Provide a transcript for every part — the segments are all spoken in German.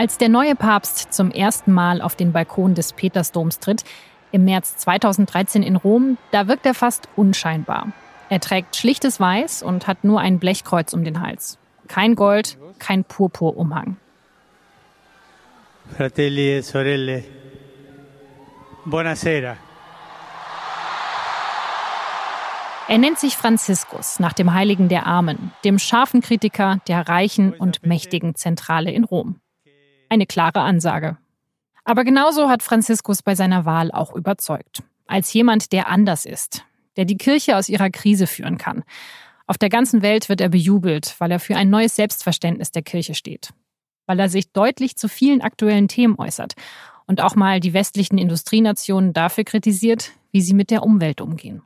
Als der neue Papst zum ersten Mal auf den Balkon des Petersdoms tritt, im März 2013 in Rom, da wirkt er fast unscheinbar. Er trägt schlichtes Weiß und hat nur ein Blechkreuz um den Hals. Kein Gold, kein Purpurumhang. Fratelli e sorelle, buonasera. Er nennt sich Franziskus nach dem Heiligen der Armen, dem scharfen Kritiker der reichen und mächtigen Zentrale in Rom. Eine klare Ansage. Aber genauso hat Franziskus bei seiner Wahl auch überzeugt. Als jemand, der anders ist, der die Kirche aus ihrer Krise führen kann. Auf der ganzen Welt wird er bejubelt, weil er für ein neues Selbstverständnis der Kirche steht. Weil er sich deutlich zu vielen aktuellen Themen äußert und auch mal die westlichen Industrienationen dafür kritisiert, wie sie mit der Umwelt umgehen.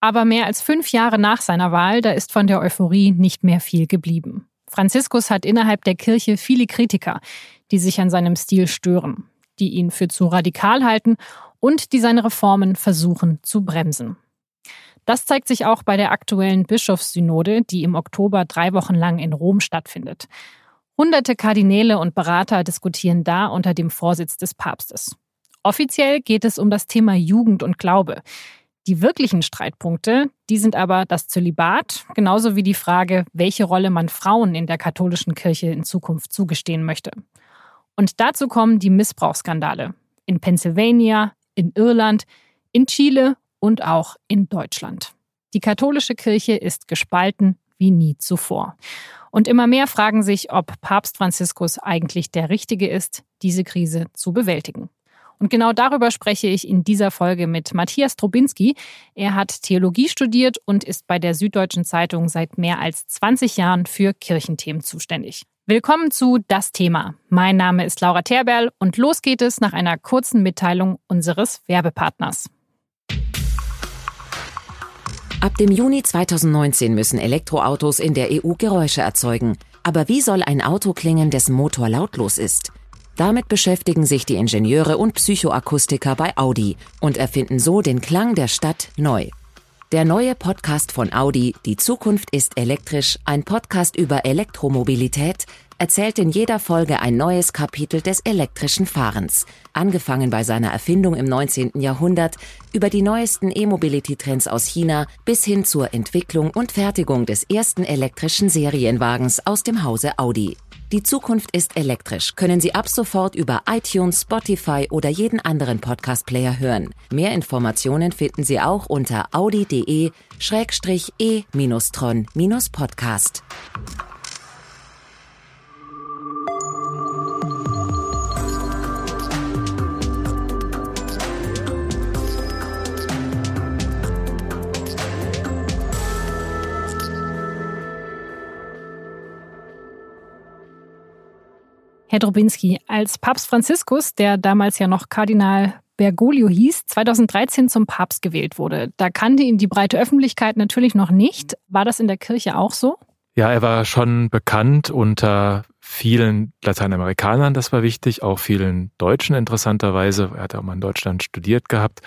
Aber mehr als fünf Jahre nach seiner Wahl, da ist von der Euphorie nicht mehr viel geblieben. Franziskus hat innerhalb der Kirche viele Kritiker, die sich an seinem Stil stören, die ihn für zu radikal halten und die seine Reformen versuchen zu bremsen. Das zeigt sich auch bei der aktuellen Bischofssynode, die im Oktober drei Wochen lang in Rom stattfindet. Hunderte Kardinäle und Berater diskutieren da unter dem Vorsitz des Papstes. Offiziell geht es um das Thema Jugend und Glaube. Die wirklichen Streitpunkte, die sind aber das Zölibat, genauso wie die Frage, welche Rolle man Frauen in der katholischen Kirche in Zukunft zugestehen möchte. Und dazu kommen die Missbrauchsskandale in Pennsylvania, in Irland, in Chile und auch in Deutschland. Die katholische Kirche ist gespalten wie nie zuvor. Und immer mehr fragen sich, ob Papst Franziskus eigentlich der Richtige ist, diese Krise zu bewältigen. Und genau darüber spreche ich in dieser Folge mit Matthias Trubinski. Er hat Theologie studiert und ist bei der Süddeutschen Zeitung seit mehr als 20 Jahren für Kirchenthemen zuständig. Willkommen zu Das Thema. Mein Name ist Laura Terberl und los geht es nach einer kurzen Mitteilung unseres Werbepartners. Ab dem Juni 2019 müssen Elektroautos in der EU Geräusche erzeugen. Aber wie soll ein Auto klingen, dessen Motor lautlos ist? Damit beschäftigen sich die Ingenieure und Psychoakustiker bei Audi und erfinden so den Klang der Stadt neu. Der neue Podcast von Audi, Die Zukunft ist elektrisch, ein Podcast über Elektromobilität, erzählt in jeder Folge ein neues Kapitel des elektrischen Fahrens, angefangen bei seiner Erfindung im 19. Jahrhundert, über die neuesten E-Mobility-Trends aus China bis hin zur Entwicklung und Fertigung des ersten elektrischen Serienwagens aus dem Hause Audi. Die Zukunft ist elektrisch. Können Sie ab sofort über iTunes, Spotify oder jeden anderen Podcast-Player hören. Mehr Informationen finden Sie auch unter audi.de-e-tron-podcast. Herr Drobinski, als Papst Franziskus, der damals ja noch Kardinal Bergoglio hieß, 2013 zum Papst gewählt wurde. Da kannte ihn die breite Öffentlichkeit natürlich noch nicht. War das in der Kirche auch so? Ja, er war schon bekannt unter vielen Lateinamerikanern, das war wichtig, auch vielen Deutschen interessanterweise. Er hat auch mal in Deutschland studiert gehabt.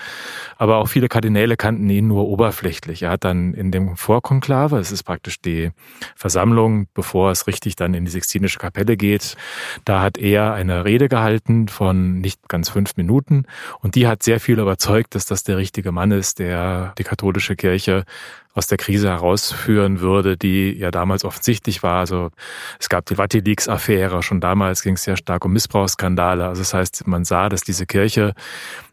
Aber auch viele Kardinäle kannten ihn nur oberflächlich. Er hat dann in dem Vorkonklave, es ist praktisch die Versammlung, bevor es richtig dann in die Sixtinische Kapelle geht, da hat er eine Rede gehalten von nicht ganz fünf Minuten. Und die hat sehr viel überzeugt, dass das der richtige Mann ist, der die katholische Kirche aus der Krise herausführen würde, die ja damals offensichtlich war. Also es gab die Vatileaks-Affäre, schon damals ging es sehr stark um Missbrauchsskandale. Also das heißt, man sah, dass diese Kirche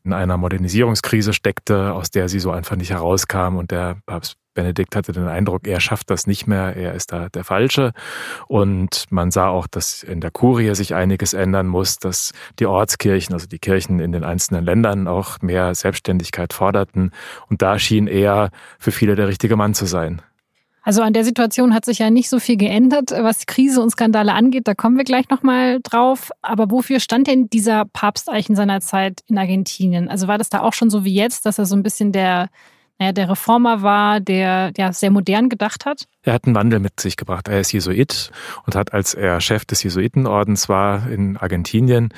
in einer Modernisierungskrise steckte, aus der sie so einfach nicht herauskam und der Papst Benedikt hatte den Eindruck, er schafft das nicht mehr, er ist da der Falsche. Und man sah auch, dass in der Kurie sich einiges ändern muss, dass die Ortskirchen, also die Kirchen in den einzelnen Ländern auch mehr Selbstständigkeit forderten. Und da schien er für viele der richtige Mann zu sein. Also an der Situation hat sich ja nicht so viel geändert, was Krise und Skandale angeht. Da kommen wir gleich nochmal drauf. Aber wofür stand denn dieser Papst eigentlich in seiner Zeit in Argentinien? Also war das da auch schon so wie jetzt, dass er so ein bisschen der naja, der Reformer war, der ja sehr modern gedacht hat? Er hat einen Wandel mit sich gebracht. Er ist Jesuit und hat, als er Chef des Jesuitenordens war in Argentinien,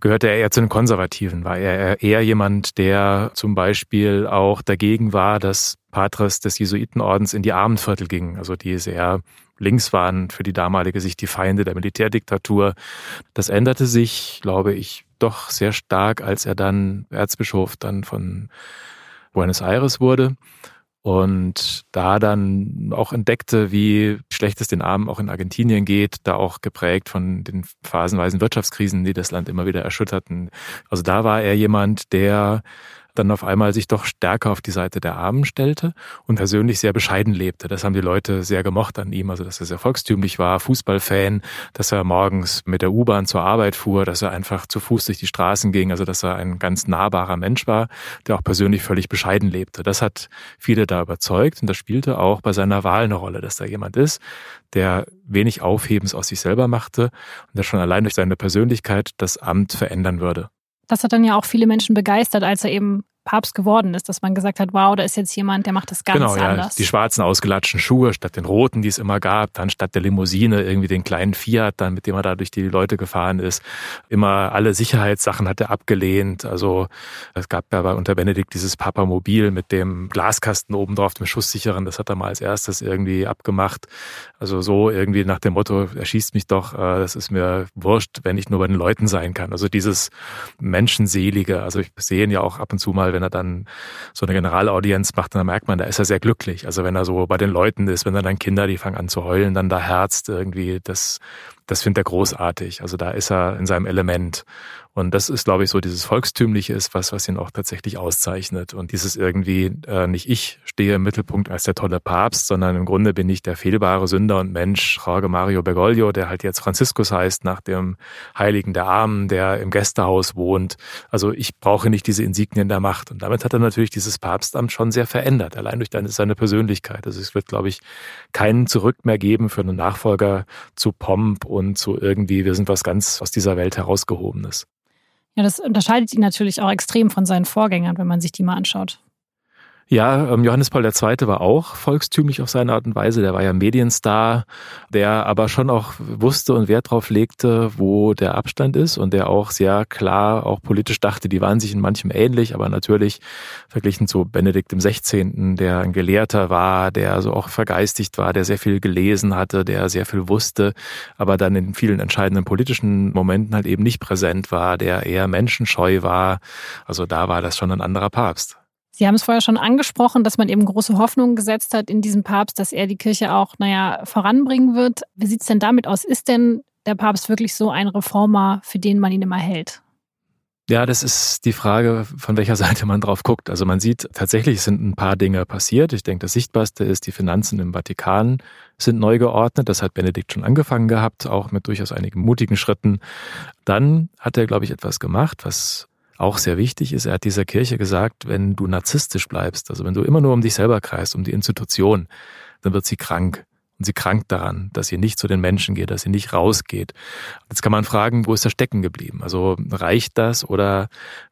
gehörte er eher zu den Konservativen. War er eher jemand, der zum Beispiel auch dagegen war, dass Patres des Jesuitenordens in die Armenviertel gingen, also die sehr links waren für die damalige Sicht die Feinde der Militärdiktatur. Das änderte sich, glaube ich, doch sehr stark, als er dann Erzbischof dann von Buenos Aires wurde und da dann auch entdeckte, wie schlecht es den Armen auch in Argentinien geht, da auch geprägt von den phasenweisen Wirtschaftskrisen, die das Land immer wieder erschütterten. Also da war er jemand, der dann auf einmal sich doch stärker auf die Seite der Armen stellte und persönlich sehr bescheiden lebte. Das haben die Leute sehr gemocht an ihm, also dass er sehr volkstümlich war, Fußballfan, dass er morgens mit der U-Bahn zur Arbeit fuhr, dass er einfach zu Fuß durch die Straßen ging, also dass er ein ganz nahbarer Mensch war, der auch persönlich völlig bescheiden lebte. Das hat viele da überzeugt und das spielte auch bei seiner Wahl eine Rolle, dass da jemand ist, der wenig Aufhebens aus sich selber machte und der schon allein durch seine Persönlichkeit das Amt verändern würde. Das hat dann ja auch viele Menschen begeistert, als er eben Papst geworden ist, dass man gesagt hat, wow, da ist jetzt jemand, der macht das ganz genau, ja, anders. Die schwarzen ausgelatschten Schuhe statt den roten, die es immer gab, dann statt der Limousine irgendwie den kleinen Fiat, dann mit dem er da durch die Leute gefahren ist. Immer alle Sicherheitssachen hat er abgelehnt. Also es gab ja unter Benedikt dieses Papamobil mit dem Glaskasten oben drauf, dem Schusssicheren, das hat er mal als erstes irgendwie abgemacht. Also so irgendwie nach dem Motto, er schießt mich doch, äh, das ist mir wurscht, wenn ich nur bei den Leuten sein kann. Also dieses Menschenselige, also ich sehe ihn ja auch ab und zu mal, wenn er dann so eine Generalaudienz macht, dann merkt man, da ist er sehr glücklich. Also wenn er so bei den Leuten ist, wenn er dann Kinder, die fangen an zu heulen, dann da herzt irgendwie, das, das findet er großartig. Also da ist er in seinem Element. Und das ist, glaube ich, so dieses Volkstümliche ist was, was ihn auch tatsächlich auszeichnet. Und dieses irgendwie, äh, nicht ich stehe im Mittelpunkt als der tolle Papst, sondern im Grunde bin ich der fehlbare Sünder und Mensch, Jorge Mario Bergoglio, der halt jetzt Franziskus heißt, nach dem Heiligen der Armen, der im Gästehaus wohnt. Also ich brauche nicht diese Insignien der Macht. Und damit hat er natürlich dieses Papstamt schon sehr verändert, allein durch seine Persönlichkeit. Also es wird, glaube ich, keinen Zurück mehr geben für einen Nachfolger zu Pomp und zu irgendwie, wir sind was ganz aus dieser Welt herausgehobenes. Ja, das unterscheidet ihn natürlich auch extrem von seinen Vorgängern, wenn man sich die mal anschaut. Ja, ähm, Johannes Paul II. war auch volkstümlich auf seine Art und Weise. Der war ja Medienstar, der aber schon auch wusste und Wert drauf legte, wo der Abstand ist und der auch sehr klar auch politisch dachte. Die waren sich in manchem ähnlich, aber natürlich verglichen zu Benedikt XVI., der ein Gelehrter war, der also auch vergeistigt war, der sehr viel gelesen hatte, der sehr viel wusste, aber dann in vielen entscheidenden politischen Momenten halt eben nicht präsent war, der eher menschenscheu war. Also da war das schon ein anderer Papst. Sie haben es vorher schon angesprochen, dass man eben große Hoffnungen gesetzt hat in diesen Papst, dass er die Kirche auch, naja, voranbringen wird. Wie sieht es denn damit aus? Ist denn der Papst wirklich so ein Reformer, für den man ihn immer hält? Ja, das ist die Frage, von welcher Seite man drauf guckt. Also man sieht, tatsächlich sind ein paar Dinge passiert. Ich denke, das Sichtbarste ist, die Finanzen im Vatikan sind neu geordnet. Das hat Benedikt schon angefangen gehabt, auch mit durchaus einigen mutigen Schritten. Dann hat er, glaube ich, etwas gemacht, was auch sehr wichtig ist, er hat dieser Kirche gesagt, wenn du narzisstisch bleibst, also wenn du immer nur um dich selber kreist, um die Institution, dann wird sie krank. Und sie krankt daran, dass sie nicht zu den Menschen geht, dass sie nicht rausgeht. Jetzt kann man fragen, wo ist er stecken geblieben? Also reicht das oder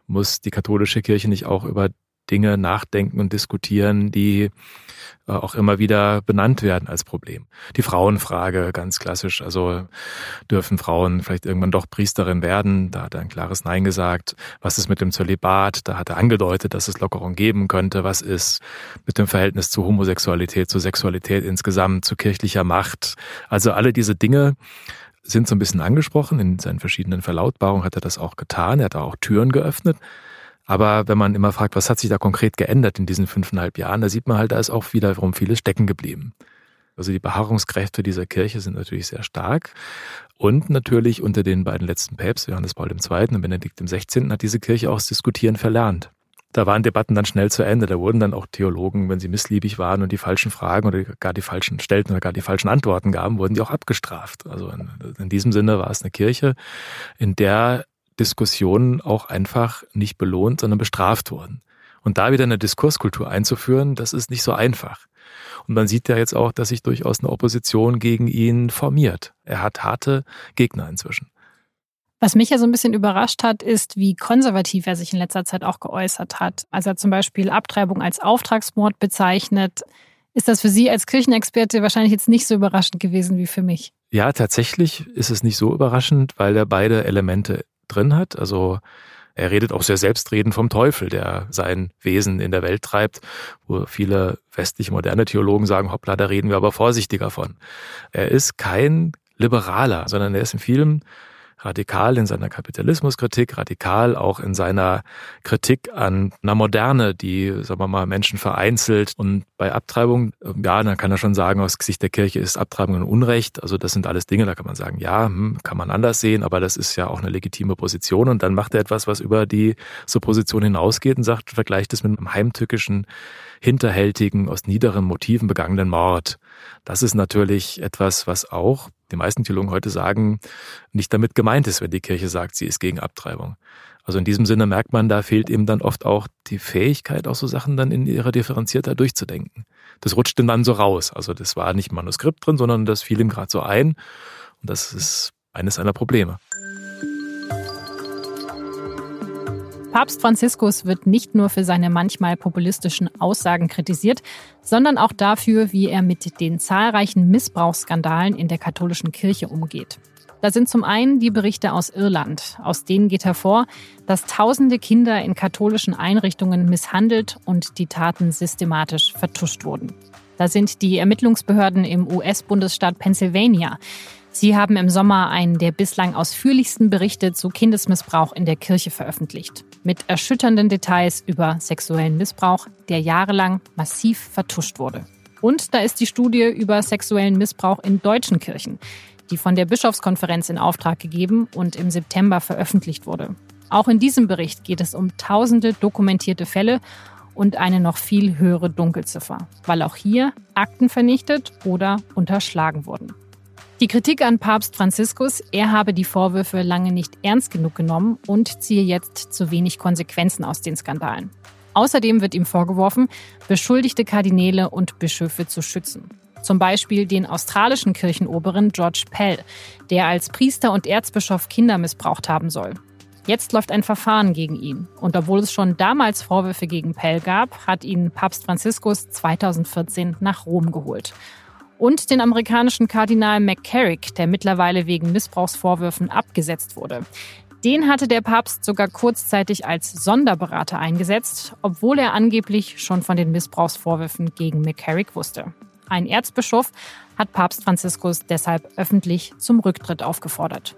muss die katholische Kirche nicht auch über Dinge nachdenken und diskutieren, die auch immer wieder benannt werden als Problem. Die Frauenfrage, ganz klassisch. Also dürfen Frauen vielleicht irgendwann doch Priesterin werden? Da hat er ein klares Nein gesagt. Was ist mit dem Zölibat? Da hat er angedeutet, dass es Lockerung geben könnte. Was ist mit dem Verhältnis zu Homosexualität, zu Sexualität insgesamt, zu kirchlicher Macht? Also alle diese Dinge sind so ein bisschen angesprochen. In seinen verschiedenen Verlautbarungen hat er das auch getan. Er hat auch Türen geöffnet. Aber wenn man immer fragt, was hat sich da konkret geändert in diesen fünfeinhalb Jahren, da sieht man halt, da ist auch wiederum vieles stecken geblieben. Also die Beharrungskräfte dieser Kirche sind natürlich sehr stark. Und natürlich unter den beiden letzten Päpsten, Johannes Paul II. und Benedikt XVI., hat diese Kirche auch das Diskutieren verlernt. Da waren Debatten dann schnell zu Ende. Da wurden dann auch Theologen, wenn sie missliebig waren und die falschen Fragen oder gar die falschen stellten oder gar die falschen Antworten gaben, wurden die auch abgestraft. Also in, in diesem Sinne war es eine Kirche, in der Diskussionen auch einfach nicht belohnt, sondern bestraft wurden. Und da wieder eine Diskurskultur einzuführen, das ist nicht so einfach. Und man sieht ja jetzt auch, dass sich durchaus eine Opposition gegen ihn formiert. Er hat harte Gegner inzwischen. Was mich ja so ein bisschen überrascht hat, ist, wie konservativ er sich in letzter Zeit auch geäußert hat. Als er zum Beispiel Abtreibung als Auftragsmord bezeichnet, ist das für Sie als Kirchenexperte wahrscheinlich jetzt nicht so überraschend gewesen wie für mich. Ja, tatsächlich ist es nicht so überraschend, weil er beide Elemente drin hat. Also er redet auch sehr selbstredend vom Teufel, der sein Wesen in der Welt treibt, wo viele westliche moderne Theologen sagen, hoppla, da reden wir aber vorsichtiger von. Er ist kein Liberaler, sondern er ist in vielen radikal in seiner Kapitalismuskritik, radikal auch in seiner Kritik an einer Moderne, die, sagen wir mal, Menschen vereinzelt. Und bei Abtreibung, ja, dann kann er schon sagen, aus Gesicht der Kirche ist Abtreibung ein Unrecht. Also das sind alles Dinge, da kann man sagen, ja, hm, kann man anders sehen, aber das ist ja auch eine legitime Position. Und dann macht er etwas, was über die so Position hinausgeht und sagt, vergleicht es mit einem heimtückischen, hinterhältigen, aus niederen Motiven begangenen Mord. Das ist natürlich etwas, was auch die meisten Theologen heute sagen, nicht damit gemeint ist, wenn die Kirche sagt, sie ist gegen Abtreibung. Also in diesem Sinne merkt man, da fehlt eben dann oft auch die Fähigkeit, auch so Sachen dann in ihrer Differenziertheit durchzudenken. Das rutscht dann so raus. Also das war nicht Manuskript drin, sondern das fiel ihm gerade so ein. Und das ist eines seiner Probleme. Papst Franziskus wird nicht nur für seine manchmal populistischen Aussagen kritisiert, sondern auch dafür, wie er mit den zahlreichen Missbrauchsskandalen in der katholischen Kirche umgeht. Da sind zum einen die Berichte aus Irland. Aus denen geht hervor, dass tausende Kinder in katholischen Einrichtungen misshandelt und die Taten systematisch vertuscht wurden. Da sind die Ermittlungsbehörden im US-Bundesstaat Pennsylvania. Sie haben im Sommer einen der bislang ausführlichsten Berichte zu Kindesmissbrauch in der Kirche veröffentlicht. Mit erschütternden Details über sexuellen Missbrauch, der jahrelang massiv vertuscht wurde. Und da ist die Studie über sexuellen Missbrauch in deutschen Kirchen, die von der Bischofskonferenz in Auftrag gegeben und im September veröffentlicht wurde. Auch in diesem Bericht geht es um tausende dokumentierte Fälle und eine noch viel höhere Dunkelziffer, weil auch hier Akten vernichtet oder unterschlagen wurden. Die Kritik an Papst Franziskus, er habe die Vorwürfe lange nicht ernst genug genommen und ziehe jetzt zu wenig Konsequenzen aus den Skandalen. Außerdem wird ihm vorgeworfen, beschuldigte Kardinäle und Bischöfe zu schützen. Zum Beispiel den australischen Kirchenoberen George Pell, der als Priester und Erzbischof Kinder missbraucht haben soll. Jetzt läuft ein Verfahren gegen ihn. Und obwohl es schon damals Vorwürfe gegen Pell gab, hat ihn Papst Franziskus 2014 nach Rom geholt und den amerikanischen Kardinal McCarrick, der mittlerweile wegen Missbrauchsvorwürfen abgesetzt wurde. Den hatte der Papst sogar kurzzeitig als Sonderberater eingesetzt, obwohl er angeblich schon von den Missbrauchsvorwürfen gegen McCarrick wusste. Ein Erzbischof hat Papst Franziskus deshalb öffentlich zum Rücktritt aufgefordert.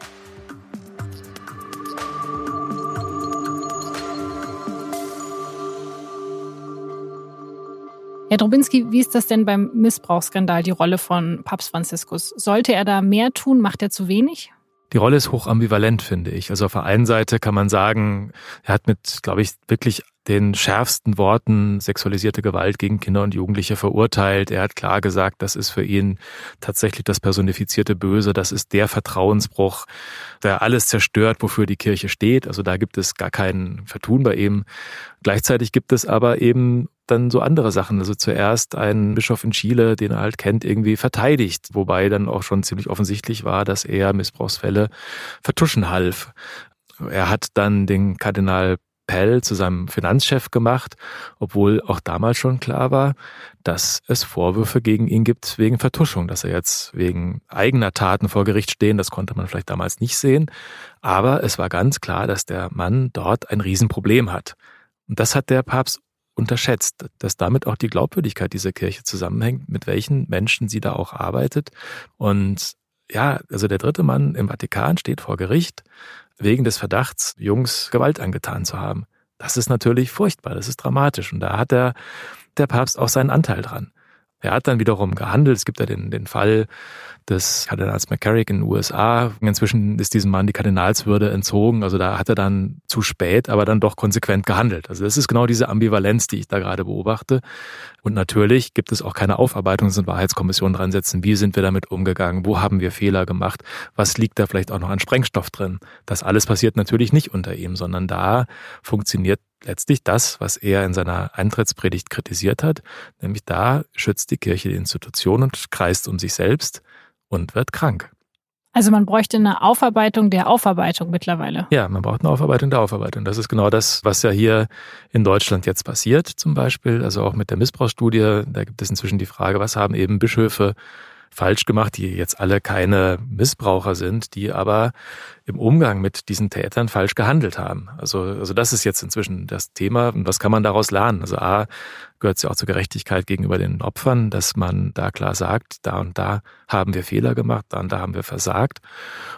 Herr Drobinski, wie ist das denn beim Missbrauchsskandal, die Rolle von Papst Franziskus? Sollte er da mehr tun? Macht er zu wenig? Die Rolle ist hoch ambivalent, finde ich. Also auf der einen Seite kann man sagen, er hat mit, glaube ich, wirklich den schärfsten Worten sexualisierte Gewalt gegen Kinder und Jugendliche verurteilt. Er hat klar gesagt, das ist für ihn tatsächlich das personifizierte Böse, das ist der Vertrauensbruch, der alles zerstört, wofür die Kirche steht. Also da gibt es gar kein Vertun bei ihm. Gleichzeitig gibt es aber eben dann so andere Sachen. Also zuerst ein Bischof in Chile, den er halt kennt, irgendwie verteidigt, wobei dann auch schon ziemlich offensichtlich war, dass er Missbrauchsfälle vertuschen half. Er hat dann den Kardinal Pell zu seinem Finanzchef gemacht, obwohl auch damals schon klar war, dass es Vorwürfe gegen ihn gibt wegen Vertuschung, dass er jetzt wegen eigener Taten vor Gericht stehen, das konnte man vielleicht damals nicht sehen, aber es war ganz klar, dass der Mann dort ein Riesenproblem hat. Und das hat der Papst unterschätzt, dass damit auch die Glaubwürdigkeit dieser Kirche zusammenhängt, mit welchen Menschen sie da auch arbeitet. Und ja, also der dritte Mann im Vatikan steht vor Gericht wegen des Verdachts, Jungs Gewalt angetan zu haben. Das ist natürlich furchtbar, das ist dramatisch. Und da hat der, der Papst auch seinen Anteil dran. Er hat dann wiederum gehandelt. Es gibt ja den, den Fall des Kardinals McCarrick in den USA. Inzwischen ist diesem Mann die Kardinalswürde entzogen. Also da hat er dann zu spät, aber dann doch konsequent gehandelt. Also das ist genau diese Ambivalenz, die ich da gerade beobachte. Und natürlich gibt es auch keine Aufarbeitungs- und Wahrheitskommission dran setzen. Wie sind wir damit umgegangen? Wo haben wir Fehler gemacht? Was liegt da vielleicht auch noch an Sprengstoff drin? Das alles passiert natürlich nicht unter ihm, sondern da funktioniert letztlich das, was er in seiner Eintrittspredigt kritisiert hat, nämlich da schützt die Kirche die Institution und kreist um sich selbst und wird krank. Also man bräuchte eine Aufarbeitung der Aufarbeitung mittlerweile. Ja, man braucht eine Aufarbeitung der Aufarbeitung. Das ist genau das, was ja hier in Deutschland jetzt passiert, zum Beispiel. Also auch mit der Missbrauchsstudie, da gibt es inzwischen die Frage, was haben eben Bischöfe falsch gemacht, die jetzt alle keine Missbraucher sind, die aber im Umgang mit diesen Tätern falsch gehandelt haben. Also, also das ist jetzt inzwischen das Thema. Und was kann man daraus lernen? Also A, gehört es ja auch zur Gerechtigkeit gegenüber den Opfern, dass man da klar sagt, da und da haben wir Fehler gemacht, da und da haben wir versagt.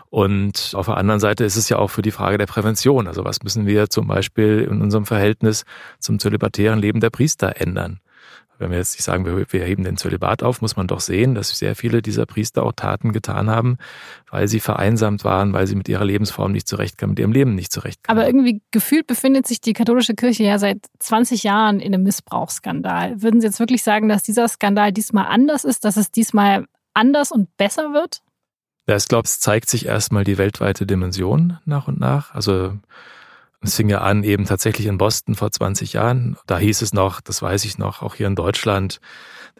Und auf der anderen Seite ist es ja auch für die Frage der Prävention. Also was müssen wir zum Beispiel in unserem Verhältnis zum zölibatären Leben der Priester ändern? Wenn wir jetzt nicht sagen, wir, wir heben den Zölibat auf, muss man doch sehen, dass sehr viele dieser Priester auch Taten getan haben, weil sie vereinsamt waren, weil sie mit ihrer Lebensform nicht zurechtkamen, mit ihrem Leben nicht zurechtkamen. Aber irgendwie gefühlt befindet sich die katholische Kirche ja seit 20 Jahren in einem Missbrauchsskandal. Würden Sie jetzt wirklich sagen, dass dieser Skandal diesmal anders ist, dass es diesmal anders und besser wird? Ja, ich glaube, es zeigt sich erstmal die weltweite Dimension nach und nach. Also es fing ja an, eben tatsächlich in Boston vor 20 Jahren. Da hieß es noch, das weiß ich noch, auch hier in Deutschland,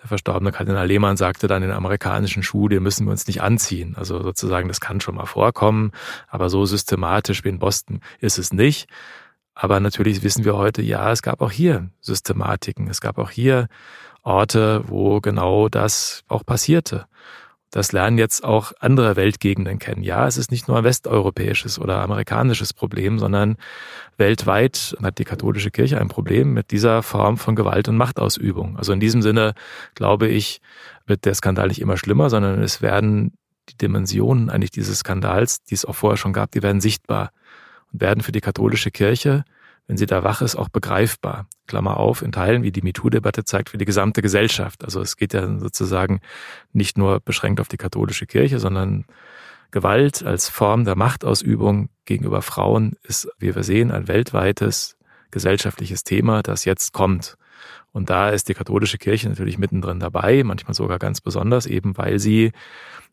der verstorbene Kardinal Lehmann sagte dann in amerikanischen Schule, müssen wir uns nicht anziehen. Also sozusagen, das kann schon mal vorkommen, aber so systematisch wie in Boston ist es nicht. Aber natürlich wissen wir heute, ja, es gab auch hier Systematiken. Es gab auch hier Orte, wo genau das auch passierte. Das lernen jetzt auch andere Weltgegenden kennen. Ja, es ist nicht nur ein westeuropäisches oder amerikanisches Problem, sondern weltweit hat die katholische Kirche ein Problem mit dieser Form von Gewalt und Machtausübung. Also in diesem Sinne, glaube ich, wird der Skandal nicht immer schlimmer, sondern es werden die Dimensionen eigentlich dieses Skandals, die es auch vorher schon gab, die werden sichtbar und werden für die katholische Kirche wenn sie da wach ist, auch begreifbar. Klammer auf, in Teilen, wie die MeToo-Debatte zeigt, für die gesamte Gesellschaft. Also es geht ja sozusagen nicht nur beschränkt auf die katholische Kirche, sondern Gewalt als Form der Machtausübung gegenüber Frauen ist, wie wir sehen, ein weltweites gesellschaftliches Thema, das jetzt kommt. Und da ist die katholische Kirche natürlich mittendrin dabei, manchmal sogar ganz besonders, eben weil sie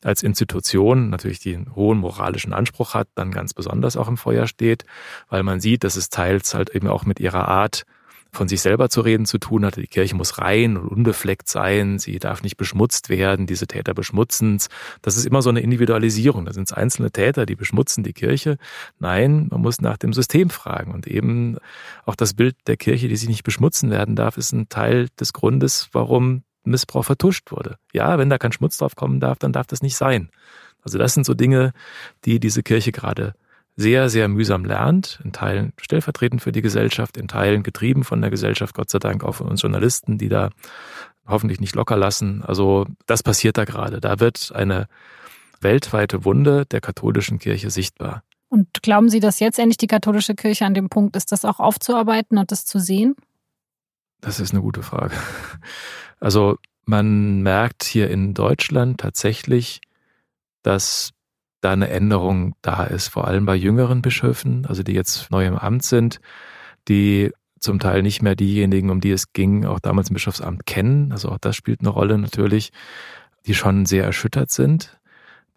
als Institution natürlich den hohen moralischen Anspruch hat, dann ganz besonders auch im Feuer steht, weil man sieht, dass es teils halt eben auch mit ihrer Art von sich selber zu reden zu tun hat. Die Kirche muss rein und unbefleckt sein, sie darf nicht beschmutzt werden, diese Täter beschmutzen Das ist immer so eine Individualisierung. Da sind es einzelne Täter, die beschmutzen die Kirche. Nein, man muss nach dem System fragen. Und eben auch das Bild der Kirche, die sich nicht beschmutzen werden darf, ist ein Teil des Grundes, warum Missbrauch vertuscht wurde. Ja, wenn da kein Schmutz drauf kommen darf, dann darf das nicht sein. Also das sind so Dinge, die diese Kirche gerade sehr, sehr mühsam lernt, in Teilen stellvertretend für die Gesellschaft, in Teilen getrieben von der Gesellschaft, Gott sei Dank auch von uns Journalisten, die da hoffentlich nicht locker lassen. Also das passiert da gerade. Da wird eine weltweite Wunde der katholischen Kirche sichtbar. Und glauben Sie, dass jetzt endlich die katholische Kirche an dem Punkt ist, das auch aufzuarbeiten und das zu sehen? Das ist eine gute Frage. Also man merkt hier in Deutschland tatsächlich, dass da eine Änderung da ist, vor allem bei jüngeren Bischöfen, also die jetzt neu im Amt sind, die zum Teil nicht mehr diejenigen, um die es ging, auch damals im Bischofsamt kennen. Also auch das spielt eine Rolle natürlich, die schon sehr erschüttert sind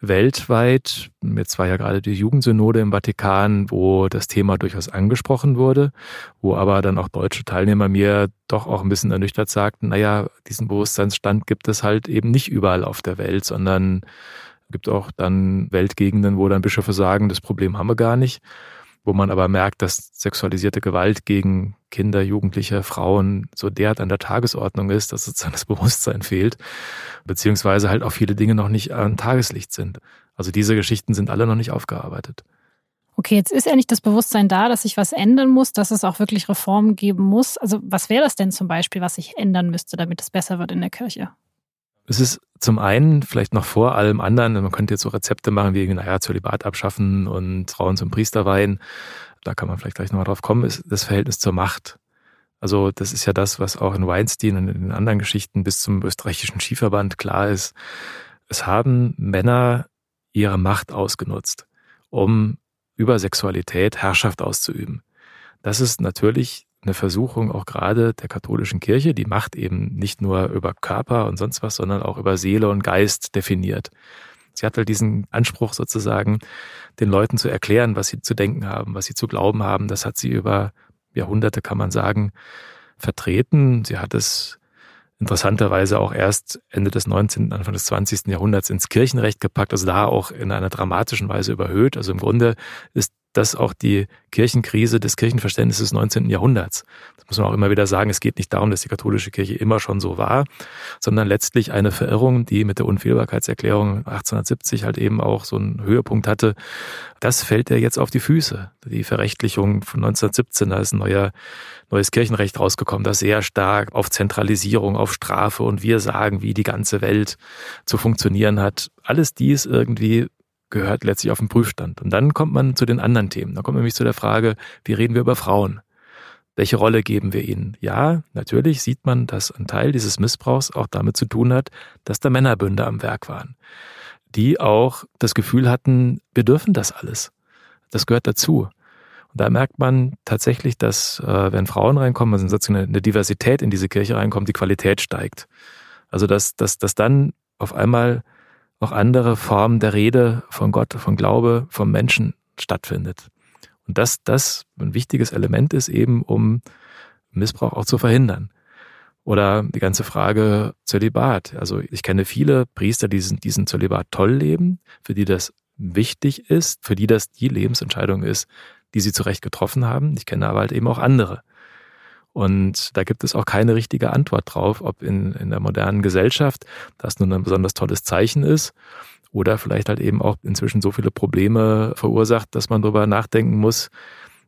weltweit. Jetzt war ja gerade die Jugendsynode im Vatikan, wo das Thema durchaus angesprochen wurde, wo aber dann auch deutsche Teilnehmer mir doch auch ein bisschen ernüchtert sagten, naja, diesen Bewusstseinsstand gibt es halt eben nicht überall auf der Welt, sondern gibt auch dann Weltgegenden, wo dann Bischöfe sagen, das Problem haben wir gar nicht wo man aber merkt, dass sexualisierte Gewalt gegen Kinder, Jugendliche, Frauen so derart an der Tagesordnung ist, dass sozusagen das Bewusstsein fehlt, beziehungsweise halt auch viele Dinge noch nicht an Tageslicht sind. Also diese Geschichten sind alle noch nicht aufgearbeitet. Okay, jetzt ist ja nicht das Bewusstsein da, dass sich was ändern muss, dass es auch wirklich Reformen geben muss. Also was wäre das denn zum Beispiel, was sich ändern müsste, damit es besser wird in der Kirche? Es ist zum einen vielleicht noch vor allem anderen, man könnte jetzt so Rezepte machen wie, naja, Zölibat abschaffen und Frauen zum Priester weihen. Da kann man vielleicht gleich nochmal drauf kommen, ist das Verhältnis zur Macht. Also das ist ja das, was auch in Weinstein und in den anderen Geschichten bis zum österreichischen Skiverband klar ist. Es haben Männer ihre Macht ausgenutzt, um über Sexualität Herrschaft auszuüben. Das ist natürlich eine Versuchung auch gerade der katholischen Kirche, die Macht eben nicht nur über Körper und sonst was, sondern auch über Seele und Geist definiert. Sie hat halt diesen Anspruch sozusagen, den Leuten zu erklären, was sie zu denken haben, was sie zu glauben haben. Das hat sie über Jahrhunderte, kann man sagen, vertreten. Sie hat es interessanterweise auch erst Ende des 19., Anfang des 20. Jahrhunderts ins Kirchenrecht gepackt, also da auch in einer dramatischen Weise überhöht. Also im Grunde ist das auch die Kirchenkrise des Kirchenverständnisses des 19. Jahrhunderts. Das muss man auch immer wieder sagen. Es geht nicht darum, dass die katholische Kirche immer schon so war, sondern letztlich eine Verirrung, die mit der Unfehlbarkeitserklärung 1870 halt eben auch so einen Höhepunkt hatte. Das fällt ja jetzt auf die Füße. Die Verrechtlichung von 1917, da ist ein neuer, neues Kirchenrecht rausgekommen, das sehr stark auf Zentralisierung, auf Strafe und wir sagen, wie die ganze Welt zu funktionieren hat. Alles dies irgendwie gehört letztlich auf den Prüfstand. Und dann kommt man zu den anderen Themen. Da kommt nämlich zu der Frage, wie reden wir über Frauen? Welche Rolle geben wir ihnen? Ja, natürlich sieht man, dass ein Teil dieses Missbrauchs auch damit zu tun hat, dass da Männerbünde am Werk waren, die auch das Gefühl hatten, wir dürfen das alles. Das gehört dazu. Und da merkt man tatsächlich, dass äh, wenn Frauen reinkommen, also sozusagen eine Diversität in diese Kirche reinkommt, die Qualität steigt. Also dass, dass, dass dann auf einmal auch andere Formen der Rede von Gott, von Glaube, vom Menschen stattfindet. Und dass das ein wichtiges Element ist, eben um Missbrauch auch zu verhindern. Oder die ganze Frage Zölibat. Also ich kenne viele Priester, die diesen, diesen Zölibat toll leben, für die das wichtig ist, für die das die Lebensentscheidung ist, die sie zurecht getroffen haben. Ich kenne aber halt eben auch andere, und da gibt es auch keine richtige Antwort drauf, ob in, in der modernen Gesellschaft das nun ein besonders tolles Zeichen ist oder vielleicht halt eben auch inzwischen so viele Probleme verursacht, dass man darüber nachdenken muss,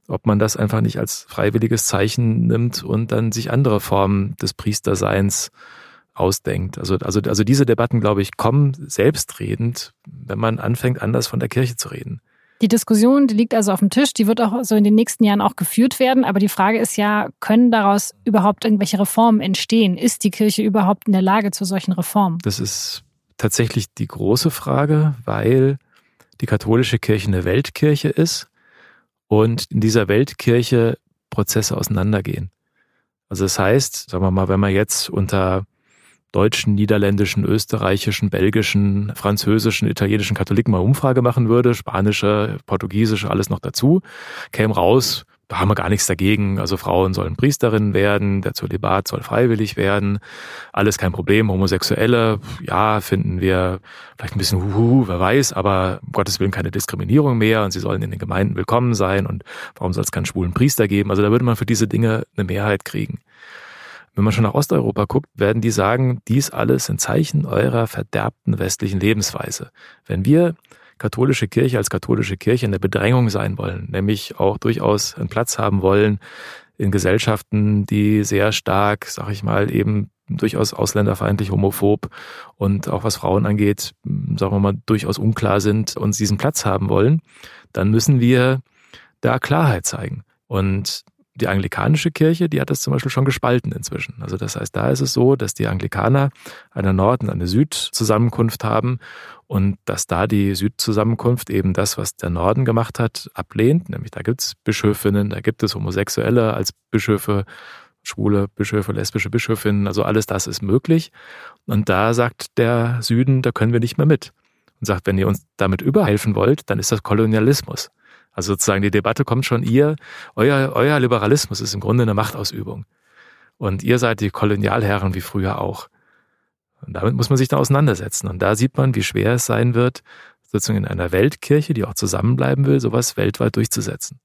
ob man das einfach nicht als freiwilliges Zeichen nimmt und dann sich andere Formen des Priesterseins ausdenkt. Also, also, also diese Debatten, glaube ich, kommen selbstredend, wenn man anfängt, anders von der Kirche zu reden. Die Diskussion, die liegt also auf dem Tisch, die wird auch so in den nächsten Jahren auch geführt werden. Aber die Frage ist ja, können daraus überhaupt irgendwelche Reformen entstehen? Ist die Kirche überhaupt in der Lage zu solchen Reformen? Das ist tatsächlich die große Frage, weil die katholische Kirche eine Weltkirche ist und in dieser Weltkirche Prozesse auseinandergehen. Also das heißt, sagen wir mal, wenn man jetzt unter deutschen, niederländischen, österreichischen, belgischen, französischen, italienischen Katholiken mal Umfrage machen würde, spanische, portugiesische, alles noch dazu, käme raus, da haben wir gar nichts dagegen. Also Frauen sollen Priesterinnen werden, der Zölibat soll freiwillig werden, alles kein Problem. Homosexuelle, ja, finden wir vielleicht ein bisschen huhu, wer weiß, aber um Gottes Willen keine Diskriminierung mehr und sie sollen in den Gemeinden willkommen sein und warum soll es keinen schwulen Priester geben? Also da würde man für diese Dinge eine Mehrheit kriegen. Wenn man schon nach Osteuropa guckt, werden die sagen, dies alles sind Zeichen eurer verderbten westlichen Lebensweise. Wenn wir katholische Kirche als katholische Kirche in der Bedrängung sein wollen, nämlich auch durchaus einen Platz haben wollen in Gesellschaften, die sehr stark, sag ich mal, eben durchaus ausländerfeindlich, homophob und auch was Frauen angeht, sagen wir mal, durchaus unklar sind und diesen Platz haben wollen, dann müssen wir da Klarheit zeigen. Und die anglikanische Kirche, die hat das zum Beispiel schon gespalten inzwischen. Also das heißt, da ist es so, dass die Anglikaner eine Nord- und eine Süd-Zusammenkunft haben und dass da die Südzusammenkunft eben das, was der Norden gemacht hat, ablehnt. Nämlich da gibt es Bischöfinnen, da gibt es Homosexuelle als Bischöfe, schwule Bischöfe, lesbische Bischöfinnen, also alles das ist möglich. Und da sagt der Süden, da können wir nicht mehr mit. Und sagt, wenn ihr uns damit überhelfen wollt, dann ist das Kolonialismus. Also sozusagen die Debatte kommt schon ihr, euer, euer Liberalismus ist im Grunde eine Machtausübung. Und ihr seid die Kolonialherren wie früher auch. Und damit muss man sich da auseinandersetzen. Und da sieht man, wie schwer es sein wird, sozusagen in einer Weltkirche, die auch zusammenbleiben will, sowas weltweit durchzusetzen.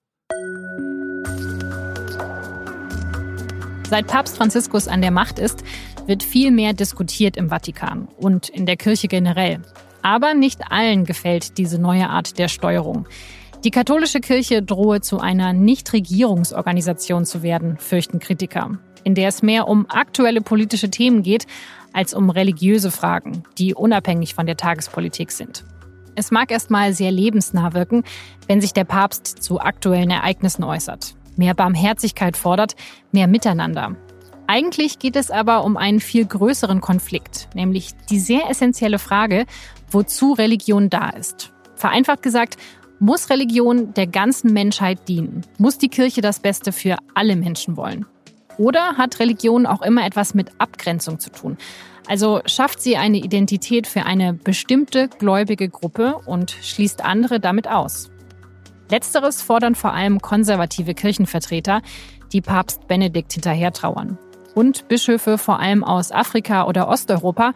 Seit Papst Franziskus an der Macht ist, wird viel mehr diskutiert im Vatikan und in der Kirche generell. Aber nicht allen gefällt diese neue Art der Steuerung. Die katholische Kirche drohe zu einer Nichtregierungsorganisation zu werden, fürchten Kritiker, in der es mehr um aktuelle politische Themen geht als um religiöse Fragen, die unabhängig von der Tagespolitik sind. Es mag erstmal sehr lebensnah wirken, wenn sich der Papst zu aktuellen Ereignissen äußert, mehr Barmherzigkeit fordert, mehr Miteinander. Eigentlich geht es aber um einen viel größeren Konflikt, nämlich die sehr essentielle Frage, wozu Religion da ist. Vereinfacht gesagt, muss Religion der ganzen Menschheit dienen? Muss die Kirche das Beste für alle Menschen wollen? Oder hat Religion auch immer etwas mit Abgrenzung zu tun? Also schafft sie eine Identität für eine bestimmte gläubige Gruppe und schließt andere damit aus? Letzteres fordern vor allem konservative Kirchenvertreter, die Papst Benedikt hinterhertrauern. und Bischöfe vor allem aus Afrika oder Osteuropa,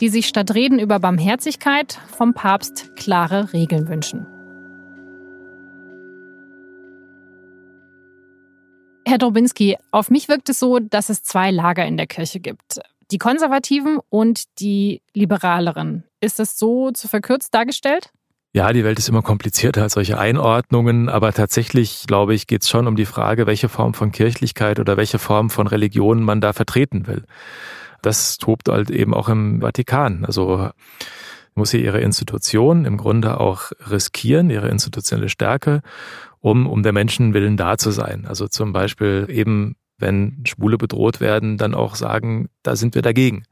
die sich statt Reden über Barmherzigkeit vom Papst klare Regeln wünschen. Herr Drobinski, auf mich wirkt es so, dass es zwei Lager in der Kirche gibt. Die Konservativen und die Liberaleren. Ist das so zu verkürzt dargestellt? Ja, die Welt ist immer komplizierter als solche Einordnungen, aber tatsächlich, glaube ich, geht es schon um die Frage, welche Form von Kirchlichkeit oder welche Form von Religion man da vertreten will. Das tobt halt eben auch im Vatikan. Also muss sie ihre Institution im Grunde auch riskieren, ihre institutionelle Stärke, um um der Menschen willen da zu sein. Also zum Beispiel eben, wenn Schwule bedroht werden, dann auch sagen, da sind wir dagegen.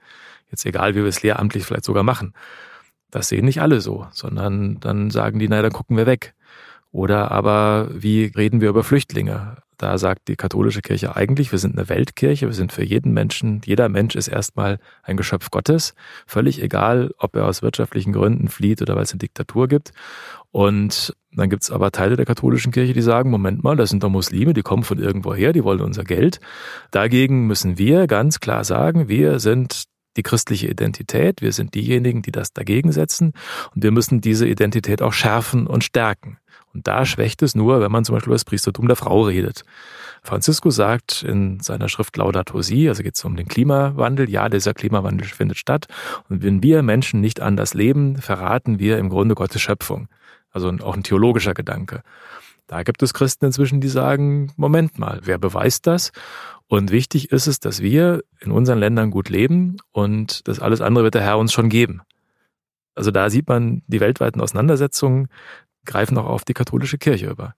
Jetzt egal, wie wir es lehramtlich vielleicht sogar machen. Das sehen nicht alle so, sondern dann sagen die, naja, dann gucken wir weg. Oder aber, wie reden wir über Flüchtlinge? Da sagt die katholische Kirche eigentlich, wir sind eine Weltkirche, wir sind für jeden Menschen, jeder Mensch ist erstmal ein Geschöpf Gottes, völlig egal, ob er aus wirtschaftlichen Gründen flieht oder weil es eine Diktatur gibt. Und dann gibt es aber Teile der katholischen Kirche, die sagen, Moment mal, das sind doch Muslime, die kommen von irgendwo her, die wollen unser Geld. Dagegen müssen wir ganz klar sagen, wir sind die christliche Identität. Wir sind diejenigen, die das dagegen setzen. Und wir müssen diese Identität auch schärfen und stärken. Und da schwächt es nur, wenn man zum Beispiel über das Priestertum der Frau redet. Franziskus sagt in seiner Schrift Laudato Si, also geht es um den Klimawandel, ja, dieser Klimawandel findet statt. Und wenn wir Menschen nicht anders leben, verraten wir im Grunde Gottes Schöpfung. Also auch ein theologischer Gedanke. Da gibt es Christen inzwischen, die sagen, Moment mal, wer beweist das? Und wichtig ist es, dass wir in unseren Ländern gut leben und das alles andere wird der Herr uns schon geben. Also da sieht man, die weltweiten Auseinandersetzungen greifen auch auf die katholische Kirche über.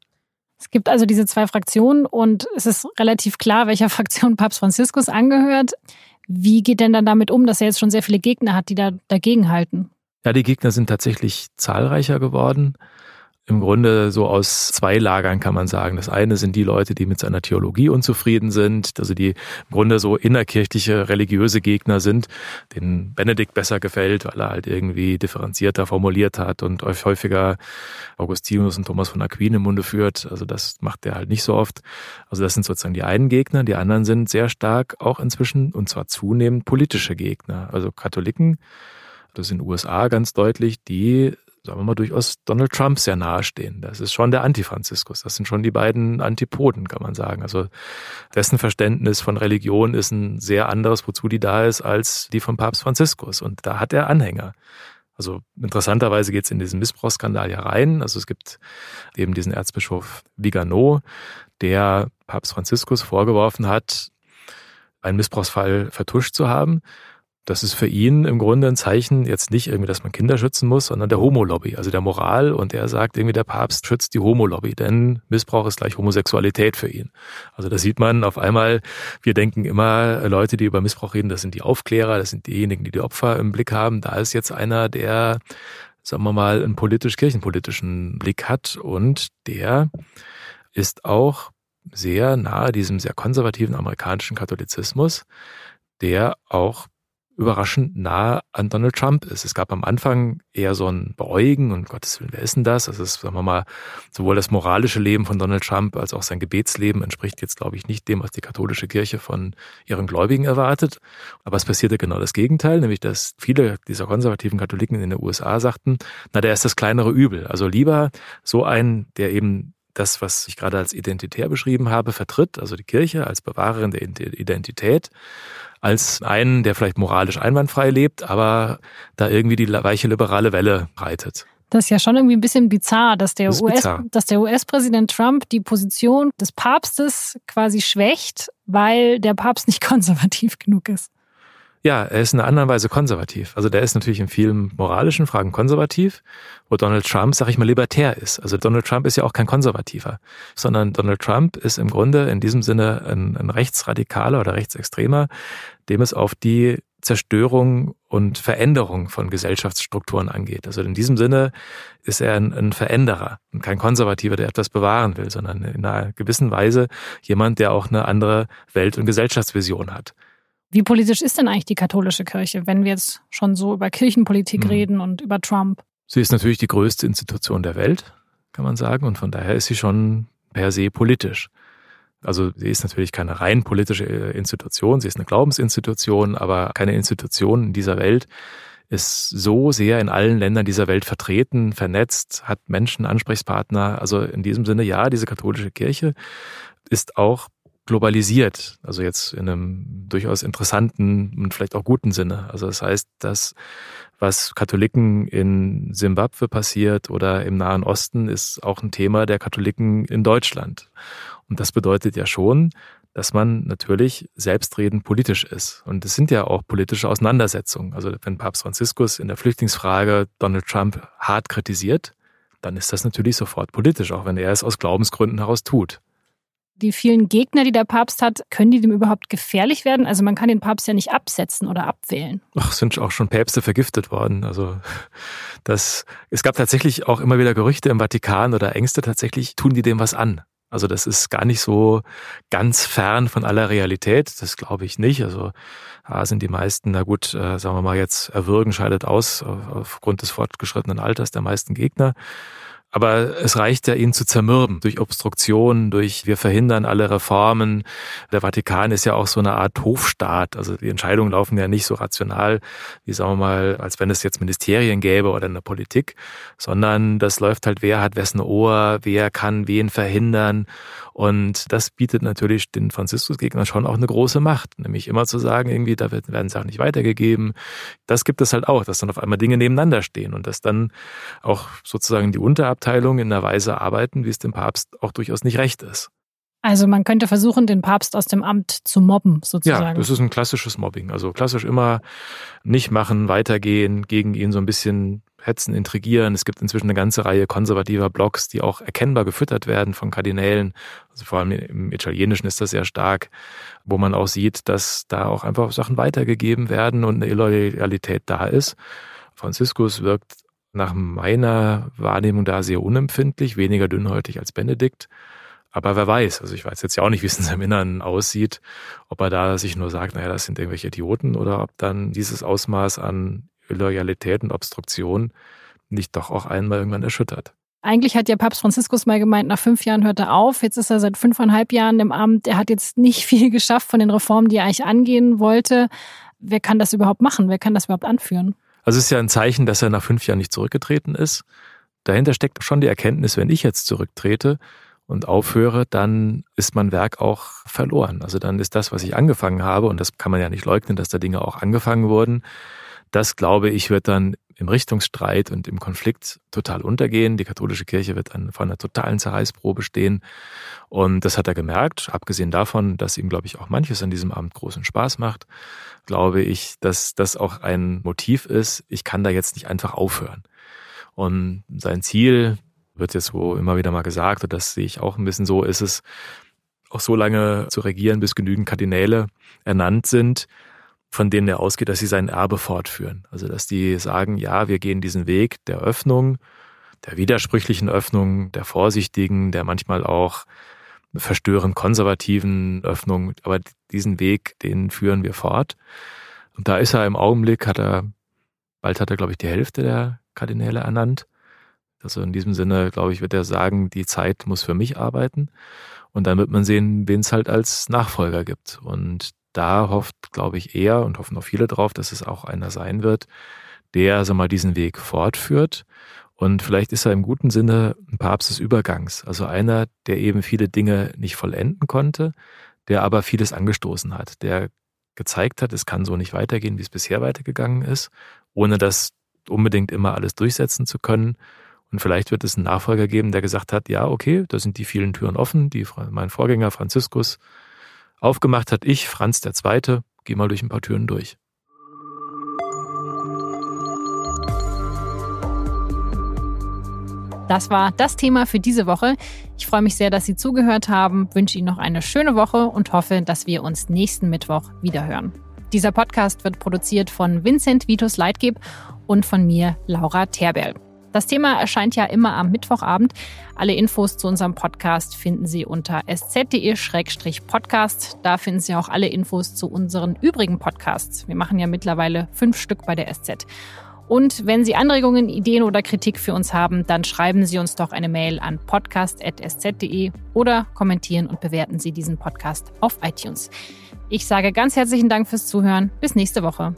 Es gibt also diese zwei Fraktionen und es ist relativ klar, welcher Fraktion Papst Franziskus angehört. Wie geht denn dann damit um, dass er jetzt schon sehr viele Gegner hat, die da dagegen halten? Ja, die Gegner sind tatsächlich zahlreicher geworden im Grunde so aus zwei Lagern kann man sagen. Das eine sind die Leute, die mit seiner Theologie unzufrieden sind, also die im Grunde so innerkirchliche religiöse Gegner sind, denen Benedikt besser gefällt, weil er halt irgendwie differenzierter formuliert hat und häufiger Augustinus und Thomas von Aquin im Munde führt. Also das macht er halt nicht so oft. Also das sind sozusagen die einen Gegner. Die anderen sind sehr stark auch inzwischen und zwar zunehmend politische Gegner. Also Katholiken, das in den USA ganz deutlich, die sagen wir mal, durchaus Donald Trump sehr nahestehen. Das ist schon der Antifranziskus. Das sind schon die beiden Antipoden, kann man sagen. Also dessen Verständnis von Religion ist ein sehr anderes, wozu die da ist, als die von Papst Franziskus. Und da hat er Anhänger. Also interessanterweise geht es in diesen Missbrauchsskandal ja rein. Also es gibt eben diesen Erzbischof Vigano, der Papst Franziskus vorgeworfen hat, einen Missbrauchsfall vertuscht zu haben. Das ist für ihn im Grunde ein Zeichen, jetzt nicht irgendwie, dass man Kinder schützen muss, sondern der Homo-Lobby, also der Moral. Und er sagt irgendwie, der Papst schützt die Homo-Lobby, denn Missbrauch ist gleich Homosexualität für ihn. Also da sieht man auf einmal, wir denken immer, Leute, die über Missbrauch reden, das sind die Aufklärer, das sind diejenigen, die die Opfer im Blick haben. Da ist jetzt einer, der, sagen wir mal, einen politisch-kirchenpolitischen Blick hat und der ist auch sehr nahe diesem sehr konservativen amerikanischen Katholizismus, der auch überraschend nah an Donald Trump ist. Es gab am Anfang eher so ein Beäugen und Gottes Willen, wer ist denn das? Also es, sagen wir mal, sowohl das moralische Leben von Donald Trump als auch sein Gebetsleben entspricht jetzt, glaube ich, nicht dem, was die katholische Kirche von ihren Gläubigen erwartet. Aber es passierte genau das Gegenteil, nämlich dass viele dieser konservativen Katholiken in den USA sagten, na, der ist das kleinere Übel. Also lieber so ein, der eben das, was ich gerade als identitär beschrieben habe, vertritt, also die Kirche als Bewahrerin der Identität, als einen, der vielleicht moralisch einwandfrei lebt, aber da irgendwie die weiche liberale Welle reitet. Das ist ja schon irgendwie ein bisschen bizarr, dass der US, bizarr. dass der US-Präsident Trump die Position des Papstes quasi schwächt, weil der Papst nicht konservativ genug ist. Ja, er ist in einer anderen Weise konservativ. Also der ist natürlich in vielen moralischen Fragen konservativ, wo Donald Trump, sag ich mal, libertär ist. Also Donald Trump ist ja auch kein Konservativer, sondern Donald Trump ist im Grunde in diesem Sinne ein, ein Rechtsradikaler oder Rechtsextremer, dem es auf die Zerstörung und Veränderung von Gesellschaftsstrukturen angeht. Also in diesem Sinne ist er ein, ein Veränderer und kein Konservativer, der etwas bewahren will, sondern in einer gewissen Weise jemand, der auch eine andere Welt- und Gesellschaftsvision hat. Wie politisch ist denn eigentlich die katholische Kirche, wenn wir jetzt schon so über Kirchenpolitik mhm. reden und über Trump? Sie ist natürlich die größte Institution der Welt, kann man sagen, und von daher ist sie schon per se politisch. Also sie ist natürlich keine rein politische äh, Institution, sie ist eine Glaubensinstitution, aber keine Institution in dieser Welt ist so sehr in allen Ländern dieser Welt vertreten, vernetzt, hat Menschen, Ansprechpartner. Also in diesem Sinne, ja, diese katholische Kirche ist auch globalisiert, also jetzt in einem durchaus interessanten und vielleicht auch guten Sinne. Also das heißt, dass was Katholiken in Simbabwe passiert oder im Nahen Osten, ist auch ein Thema der Katholiken in Deutschland. Und das bedeutet ja schon, dass man natürlich selbstredend politisch ist. Und es sind ja auch politische Auseinandersetzungen. Also wenn Papst Franziskus in der Flüchtlingsfrage Donald Trump hart kritisiert, dann ist das natürlich sofort politisch, auch wenn er es aus Glaubensgründen heraus tut die vielen Gegner, die der Papst hat, können die dem überhaupt gefährlich werden? Also man kann den Papst ja nicht absetzen oder abwählen. Ach, sind auch schon Päpste vergiftet worden. Also das, es gab tatsächlich auch immer wieder Gerüchte im Vatikan oder Ängste tatsächlich, tun die dem was an. Also das ist gar nicht so ganz fern von aller Realität. Das glaube ich nicht. Also da sind die meisten, na gut, äh, sagen wir mal jetzt, erwürgen scheidet aus aufgrund des fortgeschrittenen Alters der meisten Gegner. Aber es reicht ja, ihn zu zermürben durch Obstruktion, durch wir verhindern alle Reformen. Der Vatikan ist ja auch so eine Art Hofstaat. Also die Entscheidungen laufen ja nicht so rational, wie sagen wir mal, als wenn es jetzt Ministerien gäbe oder eine Politik, sondern das läuft halt, wer hat wessen Ohr, wer kann wen verhindern. Und das bietet natürlich den Franziskusgegnern schon auch eine große Macht, nämlich immer zu sagen, irgendwie, da werden Sachen nicht weitergegeben. Das gibt es halt auch, dass dann auf einmal Dinge nebeneinander stehen und dass dann auch sozusagen die Unterabteilungen in einer Weise arbeiten, wie es dem Papst auch durchaus nicht recht ist. Also man könnte versuchen, den Papst aus dem Amt zu mobben, sozusagen. Ja, das ist ein klassisches Mobbing. Also klassisch immer nicht machen, weitergehen, gegen ihn so ein bisschen hetzen, intrigieren. Es gibt inzwischen eine ganze Reihe konservativer Blogs, die auch erkennbar gefüttert werden von Kardinälen. Also vor allem im Italienischen ist das sehr stark, wo man auch sieht, dass da auch einfach Sachen weitergegeben werden und eine Illoyalität da ist. Franziskus wirkt nach meiner Wahrnehmung da sehr unempfindlich, weniger dünnhäutig als Benedikt. Aber wer weiß, also ich weiß jetzt ja auch nicht, wie es in seinem Innern aussieht, ob er da sich nur sagt, naja, das sind irgendwelche Idioten oder ob dann dieses Ausmaß an Loyalität und Obstruktion nicht doch auch einmal irgendwann erschüttert. Eigentlich hat ja Papst Franziskus mal gemeint, nach fünf Jahren hört er auf. Jetzt ist er seit fünfeinhalb Jahren im Amt. Er hat jetzt nicht viel geschafft von den Reformen, die er eigentlich angehen wollte. Wer kann das überhaupt machen? Wer kann das überhaupt anführen? Also es ist ja ein Zeichen, dass er nach fünf Jahren nicht zurückgetreten ist. Dahinter steckt schon die Erkenntnis, wenn ich jetzt zurücktrete und aufhöre, dann ist mein Werk auch verloren. Also dann ist das, was ich angefangen habe, und das kann man ja nicht leugnen, dass da Dinge auch angefangen wurden, das, glaube ich, wird dann im Richtungsstreit und im Konflikt total untergehen. Die katholische Kirche wird dann vor einer totalen Zerreißprobe stehen. Und das hat er gemerkt. Abgesehen davon, dass ihm, glaube ich, auch manches an diesem Abend großen Spaß macht, glaube ich, dass das auch ein Motiv ist. Ich kann da jetzt nicht einfach aufhören. Und sein Ziel wird jetzt wo immer wieder mal gesagt, und das sehe ich auch ein bisschen so, ist es, auch so lange zu regieren, bis genügend Kardinäle ernannt sind, von denen er ausgeht, dass sie sein Erbe fortführen. Also dass die sagen, ja, wir gehen diesen Weg der Öffnung, der widersprüchlichen Öffnung, der vorsichtigen, der manchmal auch verstörend konservativen Öffnung, aber diesen Weg, den führen wir fort. Und da ist er im Augenblick, hat er, bald hat er, glaube ich, die Hälfte der Kardinäle ernannt. Also in diesem Sinne, glaube ich, wird er sagen, die Zeit muss für mich arbeiten. Und dann wird man sehen, wen es halt als Nachfolger gibt. Und da hofft, glaube ich, er und hoffen auch viele drauf, dass es auch einer sein wird, der so mal diesen Weg fortführt. Und vielleicht ist er im guten Sinne ein Papst des Übergangs. Also einer, der eben viele Dinge nicht vollenden konnte, der aber vieles angestoßen hat, der gezeigt hat, es kann so nicht weitergehen, wie es bisher weitergegangen ist, ohne das unbedingt immer alles durchsetzen zu können. Und vielleicht wird es einen Nachfolger geben, der gesagt hat, ja, okay, da sind die vielen Türen offen, die mein Vorgänger Franziskus aufgemacht hat ich, Franz II., geh mal durch ein paar Türen durch. Das war das Thema für diese Woche. Ich freue mich sehr, dass Sie zugehört haben, wünsche Ihnen noch eine schöne Woche und hoffe, dass wir uns nächsten Mittwoch wiederhören. Dieser Podcast wird produziert von Vincent Vitus Leitgeb und von mir, Laura Terberl. Das Thema erscheint ja immer am Mittwochabend. Alle Infos zu unserem Podcast finden Sie unter sz.de-podcast. Da finden Sie auch alle Infos zu unseren übrigen Podcasts. Wir machen ja mittlerweile fünf Stück bei der SZ. Und wenn Sie Anregungen, Ideen oder Kritik für uns haben, dann schreiben Sie uns doch eine Mail an podcast.sz.de oder kommentieren und bewerten Sie diesen Podcast auf iTunes. Ich sage ganz herzlichen Dank fürs Zuhören. Bis nächste Woche.